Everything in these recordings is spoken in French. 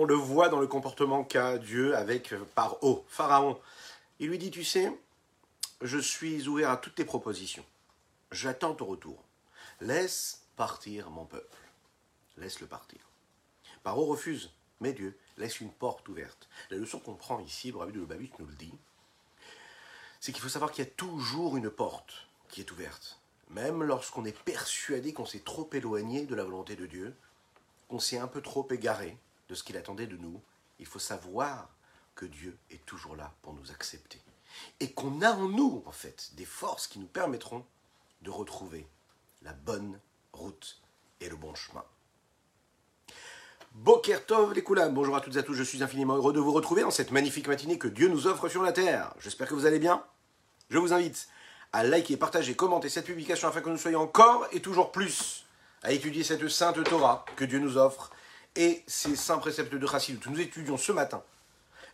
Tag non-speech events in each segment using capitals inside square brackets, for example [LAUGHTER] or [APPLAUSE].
on le voit dans le comportement qu'a Dieu avec euh, Paro, Pharaon. Il lui dit, tu sais, je suis ouvert à toutes tes propositions. J'attends ton retour. Laisse partir mon peuple. Laisse-le partir. Paro refuse, mais Dieu laisse une porte ouverte. La leçon qu'on prend ici, rabbi de Lubavitch nous le dit, c'est qu'il faut savoir qu'il y a toujours une porte qui est ouverte. Même lorsqu'on est persuadé qu'on s'est trop éloigné de la volonté de Dieu, qu'on s'est un peu trop égaré de ce qu'il attendait de nous, il faut savoir que Dieu est toujours là pour nous accepter. Et qu'on a en nous, en fait, des forces qui nous permettront de retrouver la bonne route et le bon chemin. Bokertov les Koulam, bonjour à toutes et à tous, je suis infiniment heureux de vous retrouver dans cette magnifique matinée que Dieu nous offre sur la terre. J'espère que vous allez bien. Je vous invite à liker, partager, commenter cette publication afin que nous soyons encore et toujours plus à étudier cette sainte Torah que Dieu nous offre et ces saints préceptes de Chassidut. Nous étudions ce matin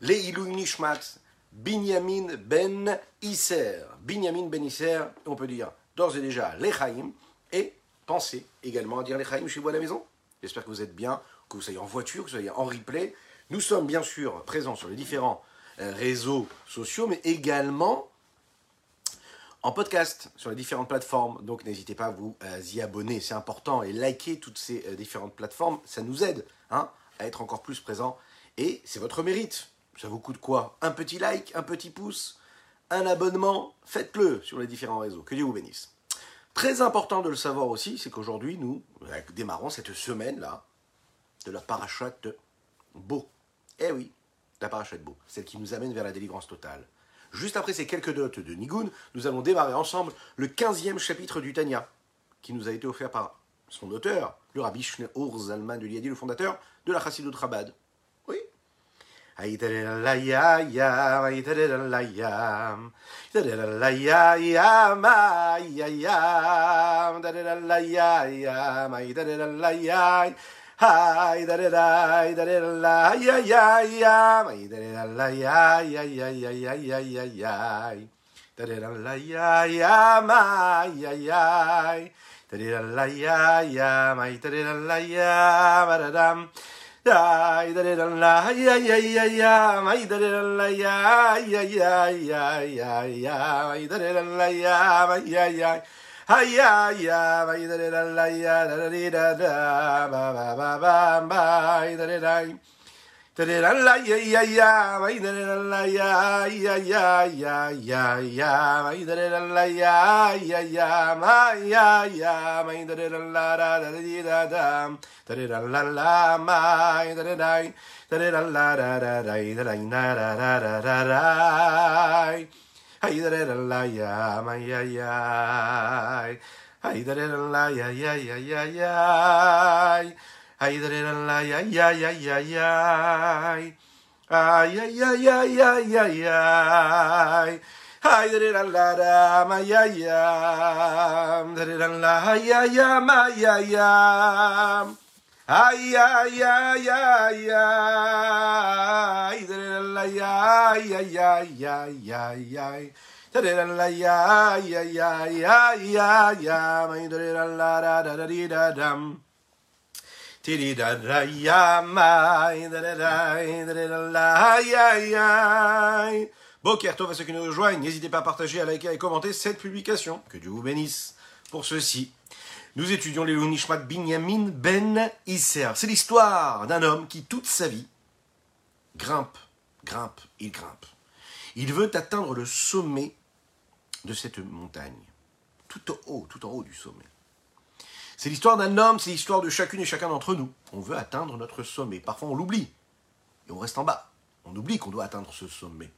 les Ilou Nishmat Binyamin ben Isser. Binyamin ben Isser, on peut dire d'ores et déjà l'Echaim et pensez également à dire l'Echaim chez vous à la maison. J'espère que vous êtes bien, que vous soyez en voiture, que vous soyez en replay. Nous sommes bien sûr présents sur les différents euh, réseaux sociaux, mais également en podcast sur les différentes plateformes. Donc n'hésitez pas à vous y abonner, c'est important, et liker toutes ces euh, différentes plateformes, ça nous aide hein, à être encore plus présents. Et c'est votre mérite. Ça vous coûte quoi? Un petit like, un petit pouce, un abonnement, faites-le sur les différents réseaux. Que Dieu vous bénisse. Très important de le savoir aussi, c'est qu'aujourd'hui, nous euh, démarrons cette semaine-là de la parachute Beau. Eh oui, la parachute Beau, celle qui nous amène vers la délivrance totale. Juste après ces quelques notes de Nigun, nous allons démarrer ensemble le 15e chapitre du Tanya, qui nous a été offert par son auteur, le rabbi Shneor Zalman de Liadi, le fondateur de la Chassidut Rabad. Oui. Hi, da da da da da la ya ya ya, my da da la ya ya ya ya ya ya ya ya, da da la ya ya ma ya ya, da da la ya ya, my da da la ya ma da dam. Da da da la ya ya ya ya, my da da la ya ya ya ya ya ya, my da da la ya ya ya. Hiya, ya, ba da da la ya da da da da ba ba ba ba ba da da da. Ay, da da la da ma ya ya da da la ya ya ma ya ya Da da ya ma da da da da da la ya ya. Bokertov à ceux qui nous rejoignent, n'hésitez pas à partager, à liker et commenter cette publication. Que Dieu vous bénisse pour ceci. Nous étudions les Nishmat Binyamin Ben Isser. C'est l'histoire d'un homme qui, toute sa vie, grimpe, grimpe, il grimpe. Il veut atteindre le sommet de cette montagne, tout en haut, tout en haut du sommet. C'est l'histoire d'un homme, c'est l'histoire de chacune et chacun d'entre nous. On veut atteindre notre sommet. Parfois, on l'oublie et on reste en bas. On oublie qu'on doit atteindre ce sommet.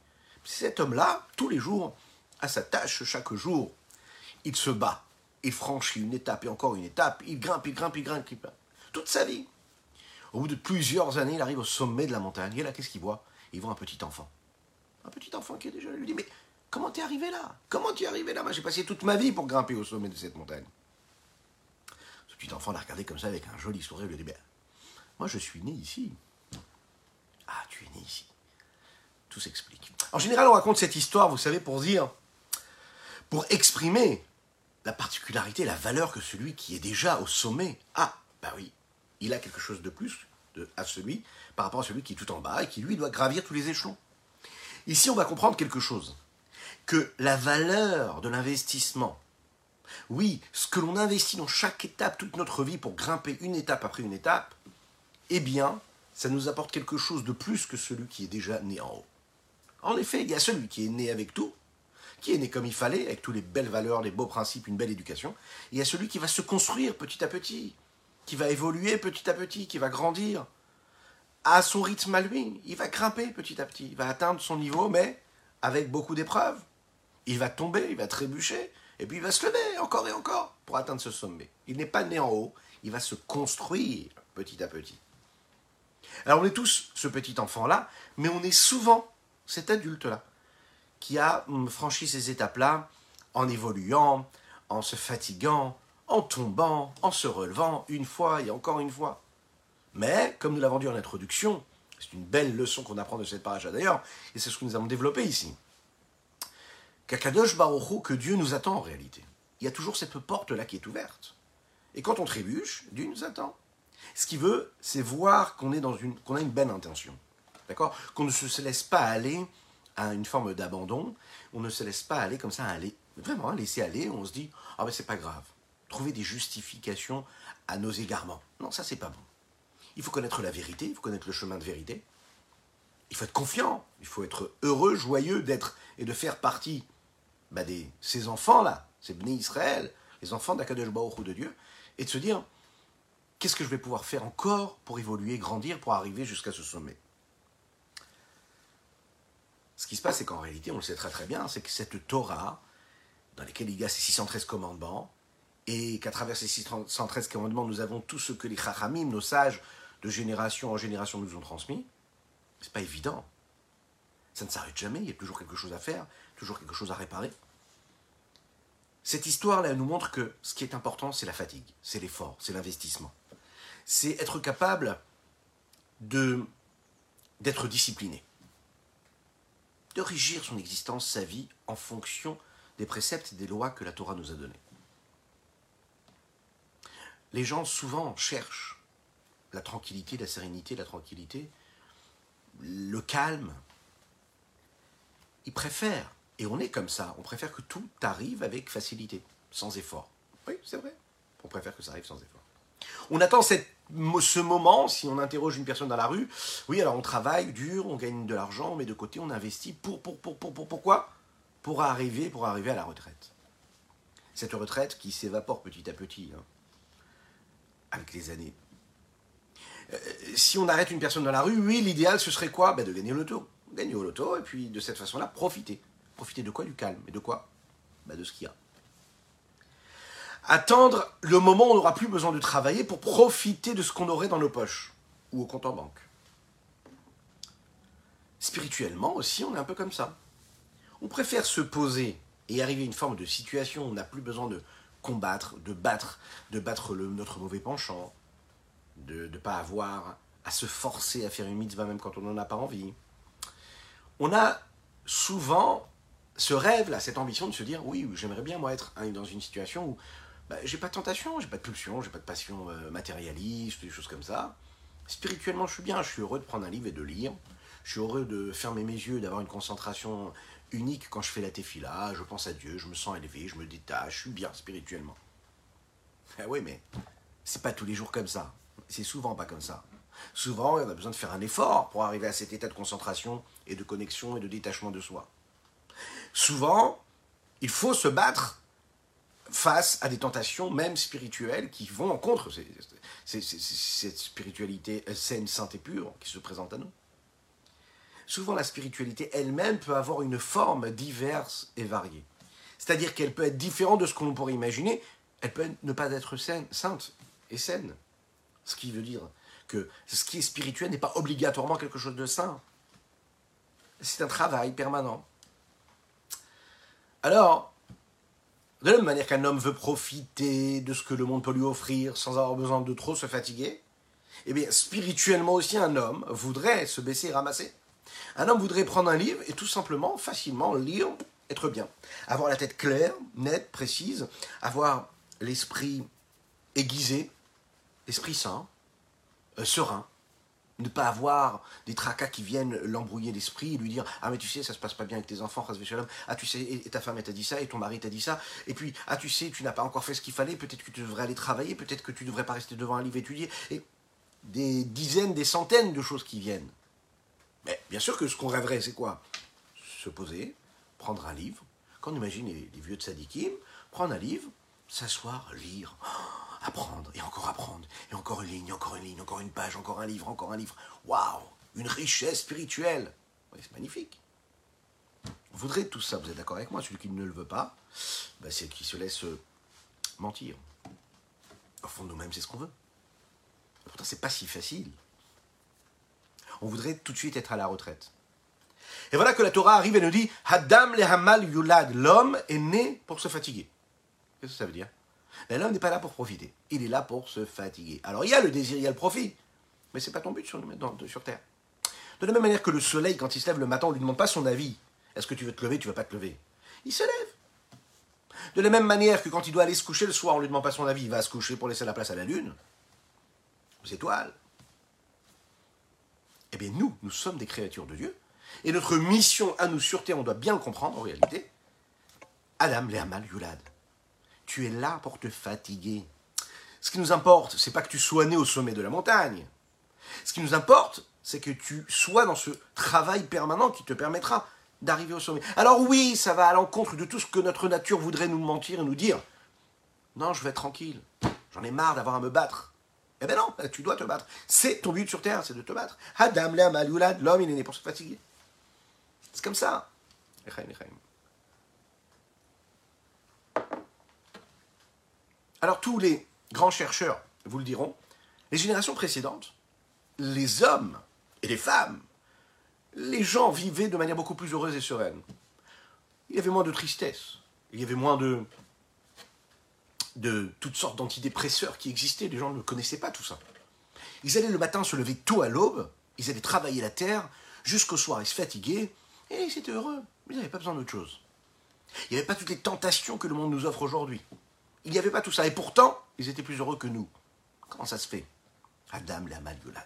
Cet homme-là, tous les jours, a sa tâche chaque jour. Il se bat, il franchit une étape et encore une étape, il grimpe, il grimpe, il grimpe, il grimpe. Toute sa vie. Au bout de plusieurs années, il arrive au sommet de la montagne. Et là, qu'est-ce qu'il voit? Il voit un petit enfant. Un petit enfant qui est déjà. Il lui dit Mais comment t'es arrivé là? Comment tu es arrivé là? Moi, j'ai passé toute ma vie pour grimper au sommet de cette montagne. Ce petit enfant l'a regardé comme ça avec un joli sourire. Il lui dit Ben, moi, je suis né ici. Ah, tu es né ici. Tout s'explique. En général, on raconte cette histoire, vous savez, pour dire, pour exprimer la particularité, la valeur que celui qui est déjà au sommet a. Bah oui, il a quelque chose de plus à celui, par rapport à celui qui est tout en bas et qui lui doit gravir tous les échelons. Ici, on va comprendre quelque chose, que la valeur de l'investissement, oui, ce que l'on investit dans chaque étape, toute notre vie pour grimper une étape après une étape, eh bien, ça nous apporte quelque chose de plus que celui qui est déjà né en haut. En effet, il y a celui qui est né avec tout, qui est né comme il fallait, avec toutes les belles valeurs, les beaux principes, une belle éducation. il y a celui qui va se construire petit à petit, qui va évoluer petit à petit, qui va grandir à son rythme à lui. Il va grimper petit à petit, il va atteindre son niveau, mais avec beaucoup d'épreuves. Il va tomber, il va trébucher, et puis il va se lever encore et encore pour atteindre ce sommet. Il n'est pas né en haut, il va se construire petit à petit. Alors on est tous ce petit enfant-là, mais on est souvent cet adulte-là qui a franchi ces étapes-là en évoluant, en se fatiguant, en tombant, en se relevant une fois et encore une fois. Mais, comme nous l'avons dit en introduction, c'est une belle leçon qu'on apprend de cette paracha d'ailleurs, et c'est ce que nous avons développé ici. Kakadosh Baruch que Dieu nous attend en réalité. Il y a toujours cette porte-là qui est ouverte. Et quand on trébuche, Dieu nous attend. Ce qu'il veut, c'est voir qu'on est dans une, qu'on a une belle intention. D'accord? Qu'on ne se laisse pas aller une forme d'abandon. On ne se laisse pas aller comme ça, aller, vraiment, laisser aller. On se dit, ah ben c'est pas grave. Trouver des justifications à nos égarements. Non, ça c'est pas bon. Il faut connaître la vérité, il faut connaître le chemin de vérité. Il faut être confiant, il faut être heureux, joyeux d'être et de faire partie bah, de ces enfants-là, ces bénis Israël, les enfants d'Akadosh Baruch de Dieu, et de se dire, qu'est-ce que je vais pouvoir faire encore pour évoluer, grandir, pour arriver jusqu'à ce sommet? Ce qui se passe, c'est qu'en réalité, on le sait très très bien, c'est que cette Torah, dans laquelle il y a ces 613 commandements, et qu'à travers ces 613 commandements, nous avons tout ce que les chachamim, nos sages, de génération en génération nous ont transmis, c'est pas évident. Ça ne s'arrête jamais, il y a toujours quelque chose à faire, toujours quelque chose à réparer. Cette histoire-là nous montre que ce qui est important, c'est la fatigue, c'est l'effort, c'est l'investissement c'est être capable de d'être discipliné, de régir son existence, sa vie, en fonction des préceptes et des lois que la Torah nous a donnés. Les gens souvent cherchent la tranquillité, la sérénité, la tranquillité, le calme. Ils préfèrent, et on est comme ça, on préfère que tout arrive avec facilité, sans effort. Oui, c'est vrai. On préfère que ça arrive sans effort. On attend cette ce moment, si on interroge une personne dans la rue, oui, alors on travaille dur, on gagne de l'argent, mais de côté on investit pour, pour, pour, pour, pour, pourquoi? Pour arriver, pour arriver à la retraite. Cette retraite qui s'évapore petit à petit, hein, avec les années. Euh, si on arrête une personne dans la rue, oui, l'idéal ce serait quoi? Ben, De gagner au loto. Gagner au loto, et puis de cette façon-là, profiter. Profiter de quoi? Du calme. Et de quoi? Ben, De ce qu'il y a attendre le moment où on n'aura plus besoin de travailler pour profiter de ce qu'on aurait dans nos poches ou au compte en banque. Spirituellement aussi, on est un peu comme ça. On préfère se poser et arriver à une forme de situation où on n'a plus besoin de combattre, de battre, de battre le, notre mauvais penchant, de ne pas avoir à se forcer à faire une mitzvah même quand on n'en a pas envie. On a souvent ce rêve, là, cette ambition de se dire oui, j'aimerais bien moi être dans une situation où bah, j'ai pas de tentation, j'ai pas de pulsion, j'ai pas de passion euh, matérialiste, des choses comme ça. Spirituellement, je suis bien, je suis heureux de prendre un livre et de lire. Je suis heureux de fermer mes yeux, d'avoir une concentration unique quand je fais la tefila. Je pense à Dieu, je me sens élevé, je me détache, je suis bien spirituellement. Ah oui, mais c'est pas tous les jours comme ça. C'est souvent pas comme ça. Souvent, on a besoin de faire un effort pour arriver à cet état de concentration et de connexion et de détachement de soi. Souvent, il faut se battre face à des tentations, même spirituelles, qui vont en contre cette spiritualité saine, sainte et pure qui se présente à nous. Souvent, la spiritualité elle-même peut avoir une forme diverse et variée. C'est-à-dire qu'elle peut être différente de ce qu'on pourrait imaginer, elle peut ne pas être saine, sainte et saine. Ce qui veut dire que ce qui est spirituel n'est pas obligatoirement quelque chose de saint. C'est un travail permanent. Alors, de la même manière qu'un homme veut profiter de ce que le monde peut lui offrir sans avoir besoin de trop se fatiguer, eh bien, spirituellement aussi, un homme voudrait se baisser et ramasser. Un homme voudrait prendre un livre et tout simplement, facilement, lire, être bien. Avoir la tête claire, nette, précise, avoir l'esprit aiguisé, l'esprit sain, euh, serein, Ne pas avoir des tracas qui viennent l'embrouiller l'esprit, lui dire Ah, mais tu sais, ça se passe pas bien avec tes enfants, Ah, tu sais, et ta femme, t'a dit ça, et ton mari t'a dit ça. Et puis, ah, tu sais, tu n'as pas encore fait ce qu'il fallait, peut-être que tu devrais aller travailler, peut-être que tu devrais pas rester devant un livre étudier. Et des dizaines, des centaines de choses qui viennent. Mais bien sûr que ce qu'on rêverait, c'est quoi? Se poser, prendre un livre. Quand on imagine les, vieux de Sadikim, prendre un livre, s'asseoir, lire, apprendre, et encore apprendre, et encore une ligne, encore une ligne, encore une page, encore un livre, encore un livre. Waouh Une richesse spirituelle C'est magnifique. On voudrait tout ça, vous êtes d'accord avec moi Celui qui ne le veut pas, ben, c'est qui se laisse euh, mentir. Au fond de nous-mêmes, c'est ce qu'on veut. Pourtant, c'est pas si facile. On voudrait tout de suite être à la retraite. Et voilà que la Torah arrive et nous dit Hadam le Hamal Yulad, l'homme est né pour se fatiguer. Qu'est-ce que ça veut dire? L'homme n'est pas là pour profiter, il est là pour se fatiguer. Alors il y a le désir, il y a le profit, mais c'est pas ton but sur, sur Terre. De la même manière que le soleil, quand il se lève le matin, on ne lui demande pas son avis. Est-ce que tu veux te lever, tu ne vas pas te lever? Il se lève. De la même manière que quand il doit aller se coucher le soir, on ne lui demande pas son avis, il va se coucher pour laisser la place à la lune, aux étoiles. Eh bien nous, nous sommes des créatures de Dieu, et notre mission à nous sur Terre, on doit bien le comprendre en réalité. Adam Lermal Yulad, tu es là pour te fatiguer. Ce qui nous importe, c'est pas que tu sois né au sommet de la montagne. Ce qui nous importe, c'est que tu sois dans ce travail permanent qui te permettra d'arriver au sommet. Alors oui, ça va à l'encontre de tout ce que notre nature voudrait nous mentir et nous dire. Non, je vais être tranquille. J'en ai marre d'avoir à me battre. Eh ben non, tu dois te battre. C'est ton but sur terre, c'est de te battre. Adam l'homme, il est né pour se fatiguer. C'est comme ça. Alors tous les grands chercheurs vous le diront, les générations précédentes, les hommes et les femmes, les gens vivaient de manière beaucoup plus heureuse et sereine. Il y avait moins de tristesse, il y avait moins de, de toutes sortes d'antidépresseurs qui existaient, les gens ne connaissaient pas tout ça. Ils allaient le matin se lever tôt à l'aube, ils allaient travailler la terre, jusqu'au soir ils se fatiguaient, et ils étaient heureux. Ils n'avaient pas besoin d'autre chose. Il n'y avait pas toutes les tentations que le monde nous offre aujourd'hui. Il n'y avait pas tout ça. Et pourtant, ils étaient plus heureux que nous. Comment ça se fait Adam la malgueulade.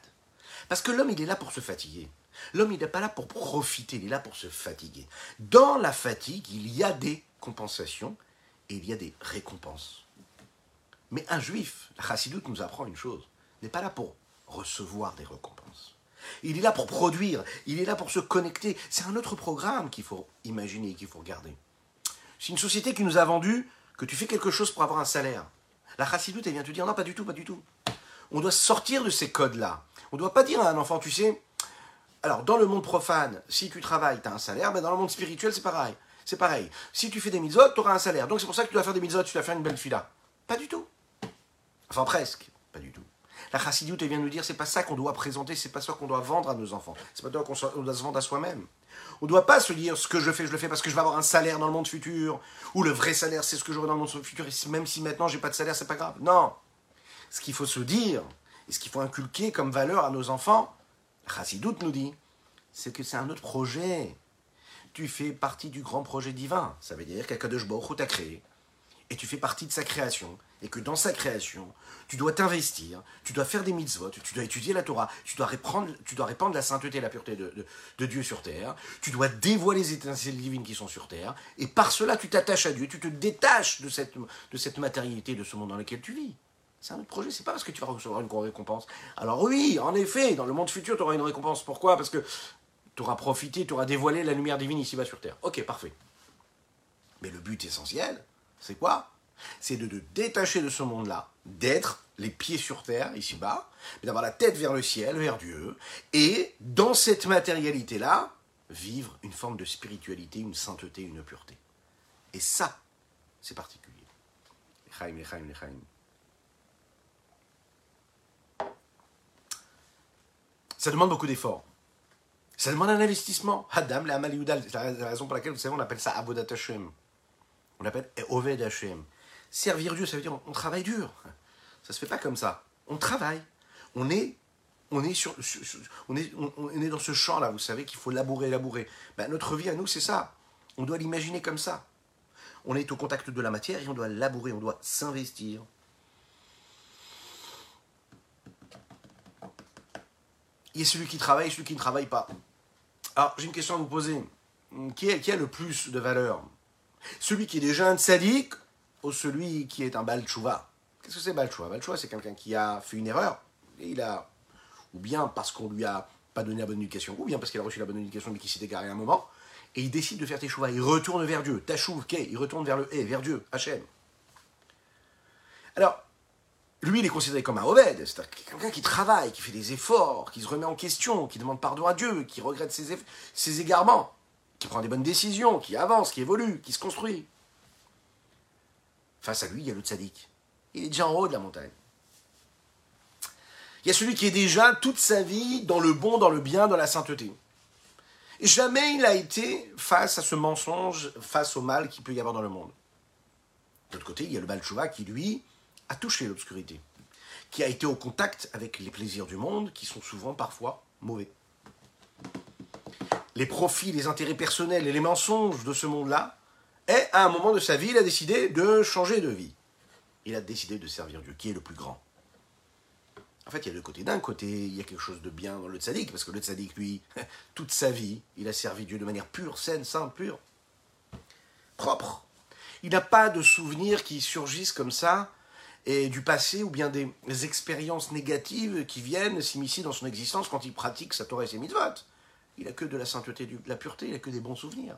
Parce que l'homme, il est là pour se fatiguer. L'homme, il n'est pas là pour profiter, il est là pour se fatiguer. Dans la fatigue, il y a des compensations et il y a des récompenses. Mais un juif, la chassidoute nous apprend une chose, n'est pas là pour recevoir des récompenses. Il est là pour produire, il est là pour se connecter. C'est un autre programme qu'il faut imaginer, qu'il faut regarder. C'est une société qui nous a vendu que tu fais quelque chose pour avoir un salaire. La chassidoute, elle vient te dire non, pas du tout, pas du tout. On doit sortir de ces codes-là. On ne doit pas dire à un enfant, tu sais, alors dans le monde profane, si tu travailles, tu as un salaire, mais dans le monde spirituel, c'est pareil. C'est pareil. Si tu fais des mitzvot, tu auras un salaire. Donc c'est pour ça que tu dois faire des mitzvot, tu dois faire une belle fila. Pas du tout. Enfin presque, pas du tout. La chassidoute, elle vient nous dire, c'est pas ça qu'on doit présenter, c'est pas ça qu'on doit vendre à nos enfants. C'est pas ça qu'on doit se vendre à soi-même. On ne doit pas se dire, ce que je fais, je le fais parce que je vais avoir un salaire dans le monde futur, ou le vrai salaire, c'est ce que j'aurai dans le monde futur, et même si maintenant j'ai pas de salaire, c'est pas grave. Non. Ce qu'il faut se dire, et ce qu'il faut inculquer comme valeur à nos enfants, la chassidoute nous dit, c'est que c'est un autre projet. Tu fais partie du grand projet divin. Ça veut dire qu'Akadosh Baruch t'a créé et tu fais partie de sa création, et que dans sa création, tu dois t'investir, tu dois faire des mitzvot, tu dois étudier la Torah, tu dois répandre, la sainteté et la pureté de, Dieu sur terre, tu dois dévoiler les étincelles divines qui sont sur terre, et par cela tu t'attaches à Dieu, tu te détaches de cette, de cette matérialité, de ce monde dans lequel tu vis. C'est un autre projet, c'est pas parce que tu vas recevoir une récompense. Alors oui, en effet, dans le monde futur, tu auras une récompense. Pourquoi? Parce que tu auras profité, tu auras dévoilé la lumière divine ici-bas sur terre. Ok, parfait. Mais le but essentiel, c'est quoi? C'est de te détacher de ce monde-là, d'être les pieds sur terre, ici-bas, mais d'avoir la tête vers le ciel, vers Dieu, et dans cette matérialité-là, vivre une forme de spiritualité, une sainteté, une pureté. Et ça, c'est particulier. Ça demande beaucoup d'efforts. Ça demande un investissement. Hadam, la c'est la raison pour laquelle, vous savez, on appelle ça Abodat Hashem. On l'appelle Oved Hashem. Servir Dieu, ça veut dire on travaille dur. Ça se fait pas comme ça. On travaille. On est, on est, sur, on est, on, est dans ce champ-là, vous savez qu'il faut labourer, labourer. Ben, notre vie à nous, c'est ça. On doit l'imaginer comme ça. On est au contact de la matière et on doit labourer, on doit s'investir. il y a celui qui travaille celui qui ne travaille pas. Alors, j'ai une question à vous poser. Qui, est, qui a le plus de valeur? Celui qui est déjà un sadique ou celui qui est un balchouva Qu'est-ce que c'est balchouva? Balchouva, c'est quelqu'un qui a fait une erreur, et il a, ou bien parce qu'on lui a pas donné la bonne éducation, ou bien parce qu'il a reçu la bonne éducation mais qu'il s'est égaré un moment, et il décide de faire teshuva, il retourne vers Dieu, tachouv, il retourne vers le hé, vers Dieu, Hachem. Alors, lui, il est considéré comme un Oved, c'est-à-dire quelqu'un qui travaille, qui fait des efforts, qui se remet en question, qui demande pardon à Dieu, qui regrette ses, ses égarements, qui prend des bonnes décisions, qui avance, qui évolue, qui se construit. Face à lui, il y a le tzaddik. Il est déjà en haut de la montagne. Il y a celui qui est déjà toute sa vie dans le bon, dans le bien, dans la sainteté. Et jamais il a été face à ce mensonge, face au mal qu'il peut y avoir dans le monde. De l'autre côté, il y a le Balchouva qui, lui, a touché l'obscurité, qui a été au contact avec les plaisirs du monde, qui sont souvent parfois mauvais. Les profits, les intérêts personnels et les mensonges de ce monde-là, et à un moment de sa vie, il a décidé de changer de vie. Il a décidé de servir Dieu, qui est le plus grand. En fait, il y a deux côtés. D'un côté, il y a quelque chose de bien dans le tzaddik, parce que le tzaddik, lui, [LAUGHS] toute sa vie, il a servi Dieu de manière pure, saine, simple, pure, propre. Il n'a pas de souvenirs qui surgissent comme ça, et du passé, ou bien des expériences négatives qui viennent s'immiscer dans son existence quand il pratique sa Torah et ses mitzvot. Il n'a que de la sainteté, de la pureté, il n'a que des bons souvenirs.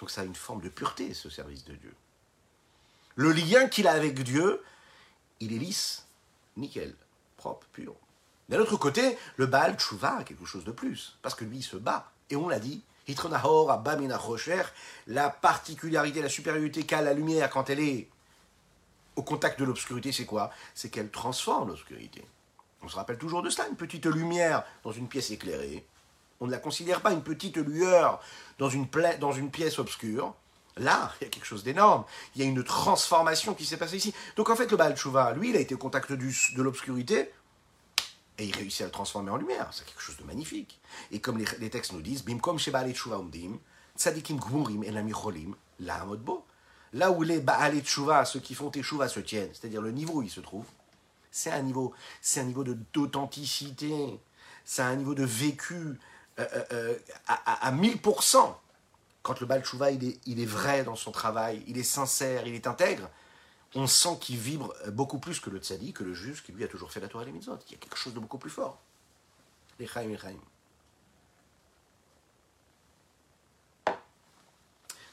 Donc ça a une forme de pureté, ce service de Dieu. Le lien qu'il a avec Dieu, il est lisse, nickel, propre, pur. D'un autre côté, le Baal Tshuva a quelque chose de plus, parce que lui, il se bat. Et on l'a dit, la particularité, la supériorité qu'a la lumière quand elle est au contact de l'obscurité, c'est quoi? C'est qu'elle transforme l'obscurité. On se rappelle toujours de cela, une petite lumière dans une pièce éclairée. On ne la considère pas une petite lueur dans une, pièce obscure. Là, [LAUGHS] il y a quelque chose d'énorme. Il y a une transformation qui s'est passée ici. Donc en fait, le Baal Tshuva, lui, il a été au contact de l'obscurité et il réussit à le transformer en lumière. C'est quelque chose de magnifique. Et comme les, textes nous disent, Bimkom Sheba'alet Tshuva Umdim, Tzadikim Gmurim Elamicholim, La Amodbo. Là où les Baalei Tshuva, ceux qui font Teshuva, se tiennent, c'est-à-dire le niveau où ils se trouvent, c'est un niveau, c'est un niveau d'authenticité, c'est un niveau de vécu euh, euh, euh, à, à, 1000%. Quand le Baal il est, vrai dans son travail, il est sincère, il est intègre, on sent qu'il vibre beaucoup plus que le tzadi, que le juge qui lui a toujours fait la Torah et les mitzvot. Il y a quelque chose de beaucoup plus fort. Les chaim.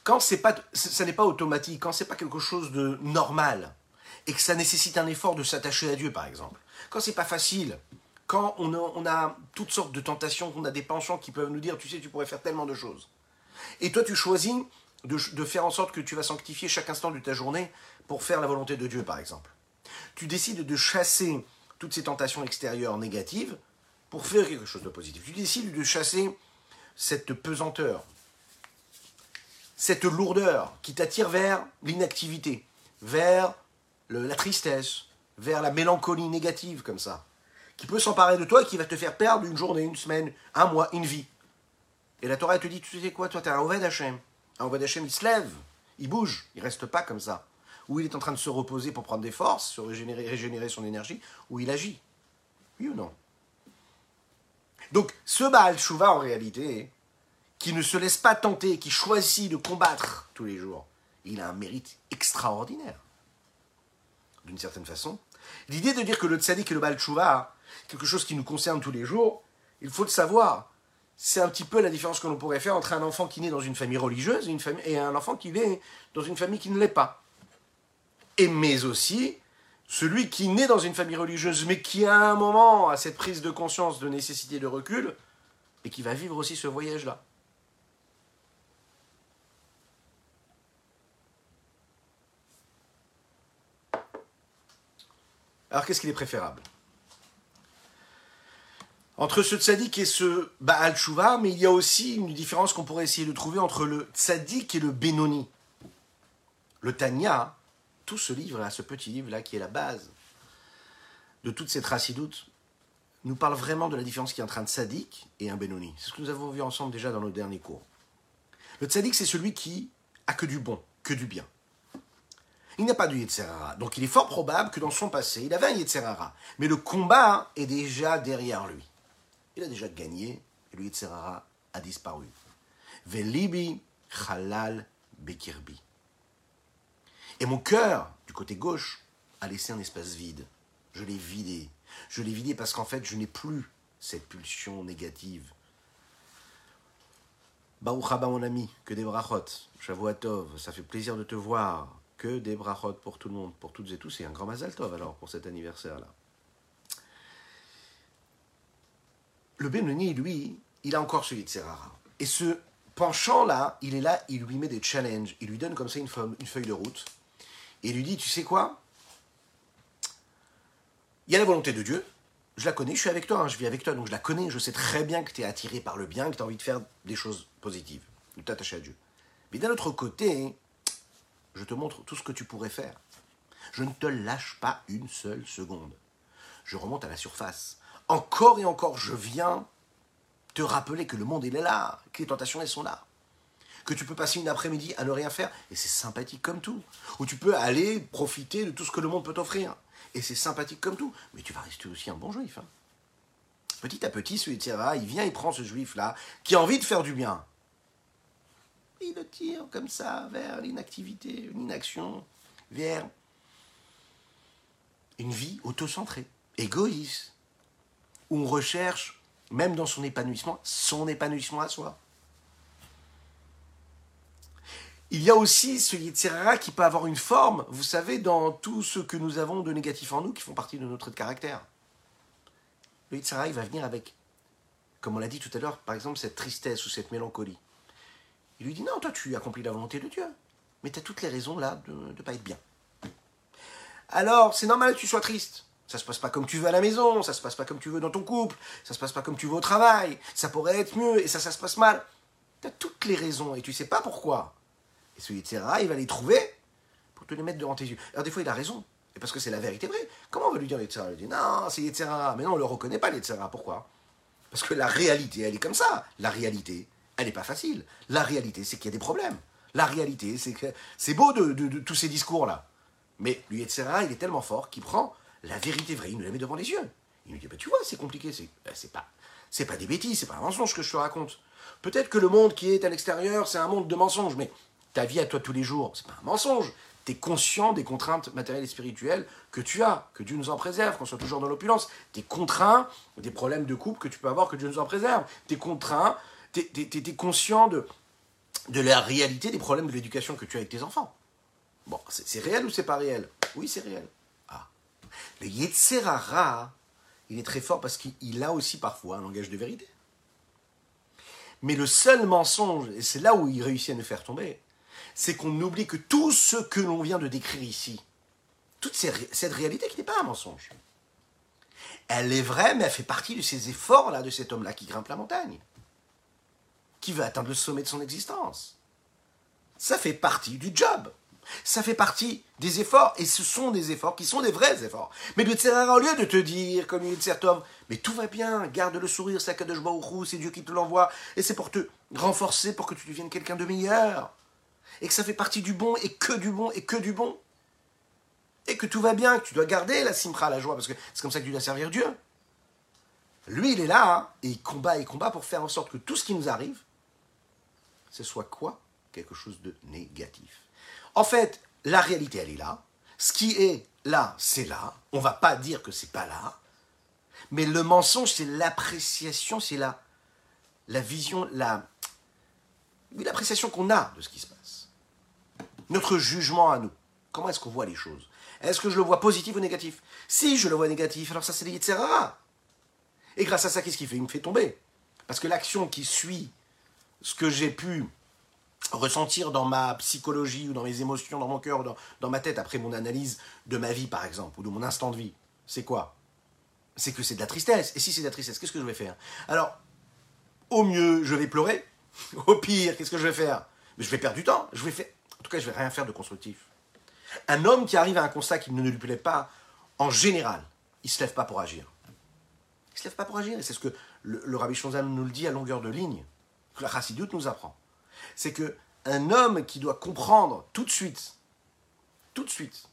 quand c'est pas, ça n'est pas automatique, quand c'est pas quelque chose de normal, et que ça nécessite un effort de s'attacher à Dieu, par exemple, quand c'est pas facile, quand on a, toutes sortes de tentations, qu'on a des penchants qui peuvent nous dire, tu sais, tu pourrais faire tellement de choses. Et toi, tu choisis de faire en sorte que tu vas sanctifier chaque instant de ta journée pour faire la volonté de Dieu, par exemple. Tu décides de chasser toutes ces tentations extérieures négatives pour faire quelque chose de positif. Tu décides de chasser cette pesanteur, cette lourdeur qui t'attire vers l'inactivité, vers la tristesse, vers la mélancolie négative comme ça, qui peut s'emparer de toi et qui va te faire perdre une journée, une semaine, un mois, une vie. Et la Torah te dit, tu sais quoi, toi tu es un Oved Hashem. Un Oved Hashem, il se lève, il bouge, il reste pas comme ça. Ou il est en train de se reposer pour prendre des forces, se régénérer, régénérer son énergie, ou il agit. Oui ou non? Donc, ce Baal Shuvah, en réalité, qui ne se laisse pas tenter, qui choisit de combattre tous les jours, il a un mérite extraordinaire. D'une certaine façon. L'idée de dire que le tzaddik et le Baal quelque chose qui nous concerne tous les jours, il faut le savoir. C'est un petit peu la différence que l'on pourrait faire entre un enfant qui naît dans une famille religieuse et, et un enfant qui naît dans une famille qui ne l'est pas. Et mais aussi celui qui naît dans une famille religieuse, mais qui à un moment a cette prise de conscience de nécessité de recul, et qui va vivre aussi ce voyage-là. Alors qu'est-ce qu'il est préférable? Entre ce tzaddik et ce Baal Shuvah, mais il y a aussi une différence qu'on pourrait essayer de trouver entre le tzaddik et le Benoni. Le Tanya, tout ce livre-là, ce petit livre-là, qui est la base de toute cette racidoute, nous parle vraiment de la différence qui est entre un tzaddik et un Benoni. C'est ce que nous avons vu ensemble déjà dans nos derniers cours. Le tzaddik, c'est celui qui a que du bon, que du bien. Il n'a pas de Yetzerara. Donc il est fort probable que dans son passé, il avait un Yetzerara. Mais le combat est déjà derrière lui. il a déjà gagné, et le Yitzhara a disparu. Velibi Halal Bekirbi. Et mon cœur, du côté gauche, a laissé un espace vide. Je l'ai vidé. Je l'ai vidé parce qu'en fait, je n'ai plus cette pulsion négative. Baruch mon ami, que des brachot. Tov, ça fait plaisir de te voir. Que des brachot pour tout le monde, pour toutes et tous. Et un grand mazal alors pour cet anniversaire-là. Le Benoni, lui, il a encore ce Yitzhara. Et ce penchant-là, il est là, il lui met des challenges. Il lui donne comme ça une feuille de route. Et il lui dit, tu sais quoi? Il y a la volonté de Dieu, je la connais, je suis avec toi, hein, je vis avec toi, donc je la connais, je sais très bien que tu es attiré par le bien, que tu as envie de faire des choses positives, de t'attacher à Dieu. Mais d'un autre côté, je te montre tout ce que tu pourrais faire. Je ne te lâche pas une seule seconde. Je remonte à la surface. Encore et encore, je viens te rappeler que le monde, est là, que les tentations, elles sont là. Que tu peux passer une après-midi à ne rien faire, et c'est sympathique comme tout. Ou tu peux aller profiter de tout ce que le monde peut t'offrir et c'est sympathique comme tout, mais tu vas rester aussi un bon juif. Hein. Petit à petit, ce Yitzhara, il vient, il prend ce juif-là, qui a envie de faire du bien. Il le tire comme ça vers l'inactivité, une inaction, vers une vie autocentrée, égoïste, où on recherche, même dans son épanouissement, son épanouissement à soi. Il y a aussi ce Yitzhara qui peut avoir une forme, vous savez, dans tout ce que nous avons de négatif en nous qui font partie de notre caractère. Le Yitzhara, il va venir avec, comme on l'a dit tout à l'heure, par exemple, cette tristesse ou cette mélancolie. Il lui dit Non, toi, tu accomplis la volonté de Dieu, mais tu as toutes les raisons là de ne pas être bien. Alors, c'est normal que tu sois triste. Ça se passe pas comme tu veux à la maison, ça se passe pas comme tu veux dans ton couple, ça se passe pas comme tu veux au travail, ça pourrait être mieux et ça, ça se passe mal. Tu as toutes les raisons et tu sais pas pourquoi. Et ce Yitzhara, il va les trouver pour te les mettre devant tes yeux. Alors des fois, il a raison. Et parce que c'est la vérité vraie. Comment on va lui dire Yitzhara Il dit non, c'est Yitzhara. Mais non, on ne le reconnaît pas, Yitzhara. Pourquoi? Parce que la réalité, elle est comme ça. La réalité, elle n'est pas facile. La réalité, c'est qu'il y a des problèmes. La réalité, c'est que c'est beau de, tous ces discours-là. Mais lui, Yitzhara, il est tellement fort qu'il prend la vérité vraie, il nous la met devant les yeux. Il nous dit, bah, tu vois, c'est compliqué, c'est bah, pas, c'est pas des bêtises, c'est pas un mensonge que je te raconte. Peut-être que le monde qui est à l'extérieur, c'est un monde de mensonges, mais ta vie à toi tous les jours, c'est pas un mensonge. Tu es conscient des contraintes matérielles et spirituelles que tu as, que Dieu nous en préserve, qu'on soit toujours dans l'opulence. Tu es contraint des problèmes de couple que tu peux avoir, que Dieu nous en préserve. Tu es contraint, tu es, conscient de, de la réalité des problèmes de l'éducation que tu as avec tes enfants. Bon, c'est réel ou c'est pas réel? Oui, c'est réel. Ah. Le Yetzerara, il est très fort parce qu'il a aussi parfois un langage de vérité. Mais le seul mensonge, et c'est là où il réussit à nous faire tomber, c'est qu'on oublie que tout ce que l'on vient de décrire ici, toute cette réalité qui n'est pas un mensonge, elle est vraie, mais elle fait partie de ces efforts-là, de cet homme-là qui grimpe la montagne, qui veut atteindre le sommet de son existence. Ça fait partie du job. Ça fait partie des efforts, et ce sont des efforts qui sont des vrais efforts. Mais de Tzerara, au lieu de te dire, comme il homme, mais tout va bien, garde le sourire, c'est Akadosh c'est Dieu qui te l'envoie, et c'est pour te renforcer, pour que tu deviennes quelqu'un de meilleur et que ça fait partie du bon, et que du bon, et que du bon. Et que tout va bien, que tu dois garder la simra, la joie, parce que c'est comme ça que tu dois servir Dieu. Lui, il est là, hein, et il combat et combat pour faire en sorte que tout ce qui nous arrive, ce soit quoi Quelque chose de négatif. En fait, la réalité, elle est là. Ce qui est là, c'est là. On va pas dire que c'est pas là. Mais le mensonge, c'est l'appréciation, c'est la, la vision, la, l'appréciation qu'on a de ce qui se passe notre jugement à nous. Comment est-ce qu'on voit les choses? Est-ce que je le vois positif ou négatif? Si je le vois négatif, alors ça c'est des Et grâce à ça, qu'est-ce qu'il fait? Il me fait tomber. Parce que l'action qui suit ce que j'ai pu ressentir dans ma psychologie ou dans mes émotions, dans mon cœur, dans, ma tête, après mon analyse de ma vie par exemple, ou de mon instant de vie, c'est quoi? C'est que c'est de la tristesse. Et si c'est de la tristesse, qu'est-ce que je vais faire? Alors, au mieux, je vais pleurer. [LAUGHS] Au pire, qu'est-ce que je vais faire? Je vais perdre du temps. Je vais faire en tout cas, je vais rien faire de constructif. Un homme qui arrive à un constat qui ne lui plaît pas, en général, il ne se lève pas pour agir. Il ne se lève pas pour agir. Et c'est ce que le, Rabbi Shonzal nous le dit à longueur de ligne, que la Chassidoute nous apprend. C'est que un homme qui doit comprendre tout de suite, tout de suite,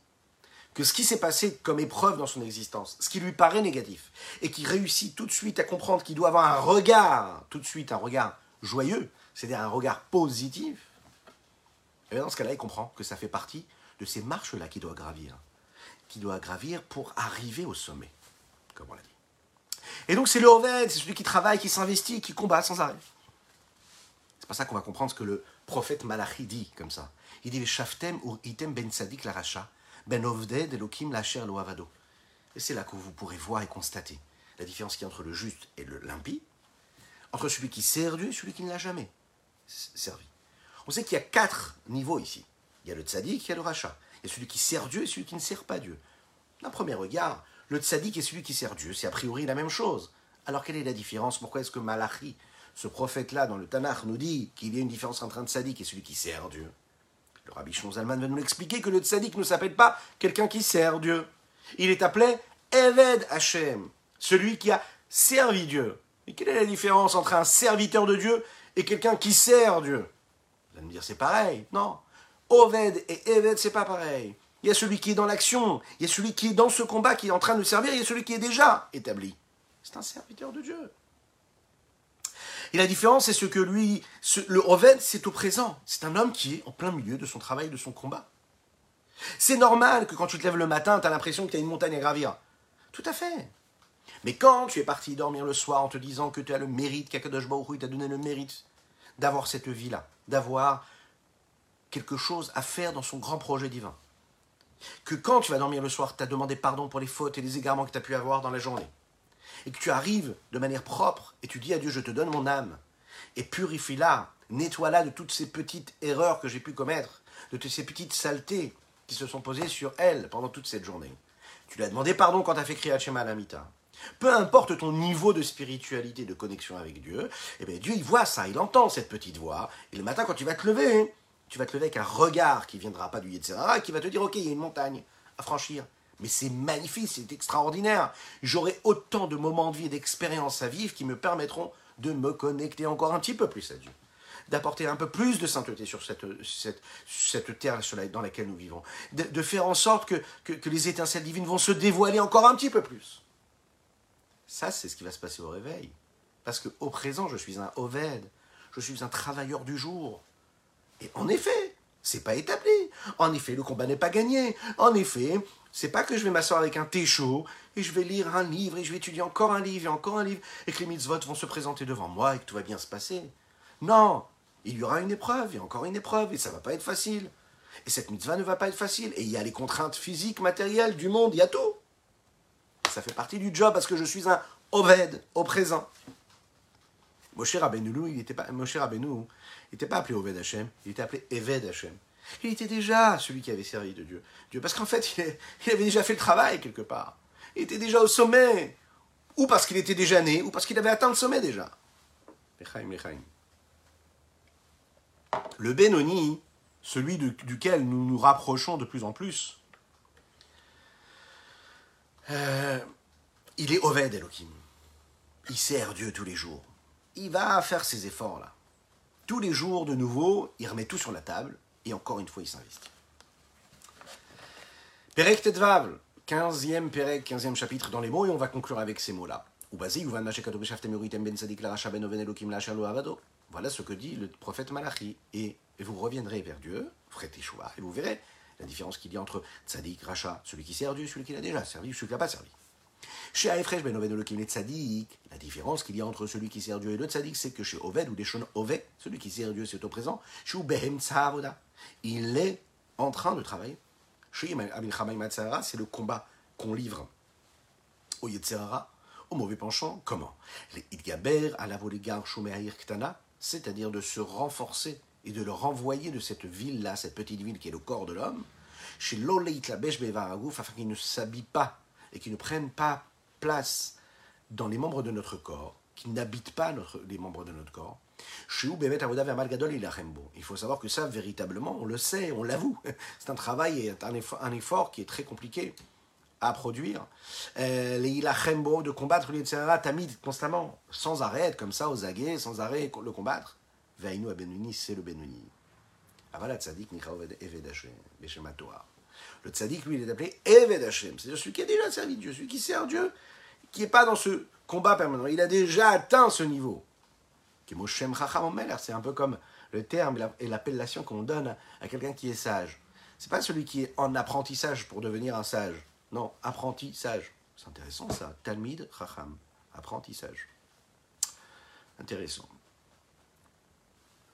que ce qui s'est passé comme épreuve dans son existence, ce qui lui paraît négatif, et qui réussit tout de suite à comprendre qu'il doit avoir un regard, tout de suite un regard joyeux, c'est-à-dire un regard positif, et dans ce cas-là, il comprend que ça fait partie de ces marches-là qu'il doit gravir, qu'il doit gravir pour arriver au sommet, comme on l'a dit. Et donc c'est le Oved, c'est celui qui travaille, qui s'investit, qui combat sans arrêt. C'est pas ça qu'on va comprendre ce que le prophète Malachi dit comme ça. Il dit Shaftem ou item ben sadik la racha, ben ovded elokim lacher lo avado. Et c'est là que vous pourrez voir et constater la différence qu'il y a entre le juste et le l'impie, entre celui qui sert Dieu et celui qui ne l'a jamais servi. On sait qu'il y a quatre niveaux ici. Il y a le tzaddik, il y a le rachat. Il y a celui qui sert Dieu et celui qui ne sert pas Dieu. D'un premier regard, le tzaddik et celui qui sert Dieu, c'est a priori la même chose. Alors quelle est la différence? Pourquoi est-ce que Malachi, ce prophète-là dans le Tanakh, nous dit qu'il y a une différence entre un tzaddik et celui qui sert Dieu Le rabbi Zalman va nous expliquer que le tzaddik ne s'appelle pas quelqu'un qui sert Dieu. Il est appelé Eved Hashem, celui qui a servi Dieu. Et quelle est la différence entre un serviteur de Dieu et quelqu'un qui sert Dieu? Vous allez me dire c'est pareil. Non. Oved et Eved, c'est pas pareil. Il y a celui qui est dans l'action, il y a celui qui est dans ce combat, qui est en train de servir, il y a celui qui est déjà établi. C'est un serviteur de Dieu. Et la différence, c'est ce que lui, le Oved, c'est au présent. C'est un homme qui est en plein milieu de son travail, de son combat. C'est normal que quand tu te lèves le matin, tu as l'impression que tu as une montagne à gravir. Tout à fait. Mais quand tu es parti dormir le soir en te disant que tu as le mérite, qu'Akadosh Baruch t'a donné le mérite d'avoir cette vie-là, d'avoir quelque chose à faire dans son grand projet divin, que quand tu vas dormir le soir, tu as demandé pardon pour les fautes et les égarements que tu as pu avoir dans la journée, et que tu arrives de manière propre et tu dis à Dieu, je te donne mon âme, et purifie-la, nettoie-la de toutes ces petites erreurs que j'ai pu commettre, de toutes ces petites saletés qui se sont posées sur elle pendant toute cette journée. Tu lui as demandé pardon quand tu as fait crier Shema Lamita. Peu importe ton niveau de spiritualité, de connexion avec Dieu, eh bien Dieu il voit ça, il entend cette petite voix, et le matin quand tu vas te lever, tu vas te lever avec un regard qui viendra pas du Yetzirah, qui va te dire, ok, il y a une montagne à franchir. Mais c'est magnifique, c'est extraordinaire. J'aurai autant de moments de vie et d'expériences à vivre qui me permettront de me connecter encore un petit peu plus à Dieu. D'apporter un peu plus de sainteté sur cette, cette, terre dans laquelle nous vivons. De, faire en sorte que, que, les étincelles divines vont se dévoiler encore un petit peu plus. Ça, c'est ce qui va se passer au réveil. Parce qu'au présent, je suis un Oved. Je suis un travailleur du jour. Et en effet, c'est pas établi. En effet, le combat n'est pas gagné. En effet, c'est pas que je vais m'asseoir avec un thé chaud et je vais lire un livre et je vais étudier encore un livre et encore un livre et que les mitzvot vont se présenter devant moi et que tout va bien se passer. Non, il y aura une épreuve et encore une épreuve et ça va pas être facile. Et cette mitzvah ne va pas être facile. Et il y a les contraintes physiques, matérielles du monde, il y a tout. Ça fait partie du job parce que je suis un Oved au présent. Moshe Rabbeinu, il n'était pas, Rabbeinu, n'était pas appelé Oved Hashem, il était appelé Eved Hashem. Il était déjà celui qui avait servi de Dieu. Dieu parce qu'en fait, [LAUGHS] il avait déjà fait le travail quelque part. Il était déjà au sommet. Ou parce qu'il était déjà né, ou parce qu'il avait atteint le sommet déjà. Le Benoni, celui duquel nous nous rapprochons de plus en plus, euh, il est Oved Elohim. Il sert Dieu tous les jours. Il va faire ses efforts là. Tous les jours, de nouveau, il remet tout sur la table et encore une fois, il s'investit. Perek Tetvav, 15e Perek, 15e chapitre dans les mots, et on va conclure avec ces mots-là. Voilà ce que dit le prophète Malachi. Et vous reviendrez vers Dieu, ferez et vous verrez la différence qu'il y a entre Tzadik, Racha, celui qui sert Dieu, celui qui l'a déjà servi, celui qui l'a pas servi. Chez Aefresh ben Oved Elohim et Tzadik, la différence qu'il y a entre celui qui sert Dieu et le Tzadik, c'est que chez Oved ou des Shon Oved, celui qui sert Dieu c'est au présent, chez Ubehem Tzavoda, il est en train de travailler. C'est le combat qu'on livre au Yetzerara, au mauvais penchant. Comment? Les Idgaber, à la Ktana, c'est-à-dire de se renforcer et de le renvoyer de cette ville-là, cette petite ville qui est le corps de l'homme, chez Loleit la afin qu'il ne s'habille pas et qu'il ne prenne pas place dans les membres de notre corps, qui n'habitent pas les membres de notre corps. Il faut savoir que ça, véritablement, on le sait, on l'avoue. [LAUGHS] C'est un travail et un effort, qui est très compliqué à produire. Euh, les de combattre les tamid constamment, sans arrêt, comme ça, aux aguets, sans arrêt le combattre. Veinu Benuni, c'est le Benuni. Le tzaddik, lui, il est appelé Eved Hashem. C'est-à-dire celui qui a déjà servi Dieu, celui qui sert Dieu, qui n'est pas dans ce combat permanent. Il a déjà atteint ce niveau. C'est un peu comme le terme et l'appellation qu'on donne à quelqu'un qui est sage. C'est pas celui qui est en apprentissage pour devenir un sage. Non, apprentissage. C'est intéressant ça. Talmid Chacham. Apprentissage. Intéressant.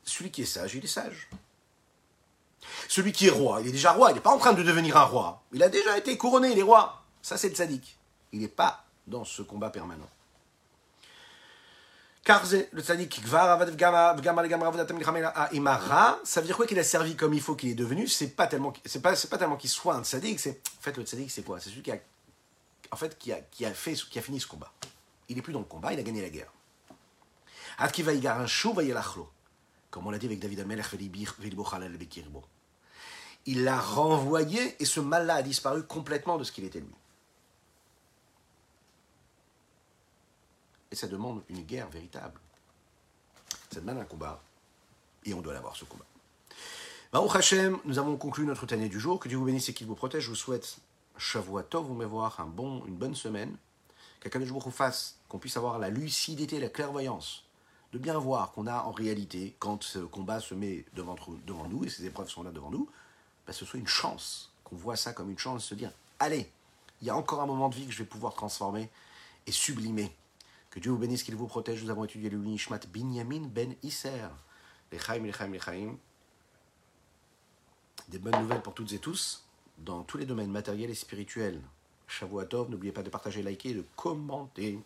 Celui qui est sage, il est sage. Celui qui est roi, il est déjà roi, il n'est pas en train de devenir un roi. Il a déjà été couronné, il est roi. Ça, c'est le sadique. Il n'est pas dans ce combat permanent. Car le tzaddik, ça veut dire quoi qu'il a servi comme il faut qu'il est devenu C'est pas tellement, c'est pas, pas tellement qu'il soit un tzaddik, c'est, en fait, le tzaddik, c'est quoi C'est celui qui a, en fait, qui a, qui a fait, qui a fini ce combat. Il n'est plus dans le combat, il a gagné la guerre. Comme on l'a dit avec David Amelech, il l'a renvoyé et ce mal-là a disparu complètement de ce qu'il était lui. Et ça demande une guerre véritable. Ça demande un combat. Et on doit l'avoir, ce combat. Baruch Hashem, nous avons conclu notre année du jour. Que Dieu vous bénisse et qu'il vous protège. Je vous souhaite Shavua Tov, vous voir un bon, une bonne semaine. Jour vous fasse, qu'on puisse avoir la lucidité, la clairvoyance, de bien voir qu'on a en réalité, quand ce combat se met devant, nous et ces épreuves sont là devant nous, bah, ce soit une chance, qu'on voit ça comme une chance se dire allez, il y a encore un moment de vie que je vais pouvoir transformer et sublimer. Que Dieu vous bénisse, qu'il vous protège. Nous avons étudié le Nishmat Binyamin Ben Isser. Lechaim, Lechaim, Lechaim. Des bonnes nouvelles pour toutes et tous, dans tous les domaines matériels et spirituels. Shavuatov, n'oubliez pas de partager, liker et de commenter.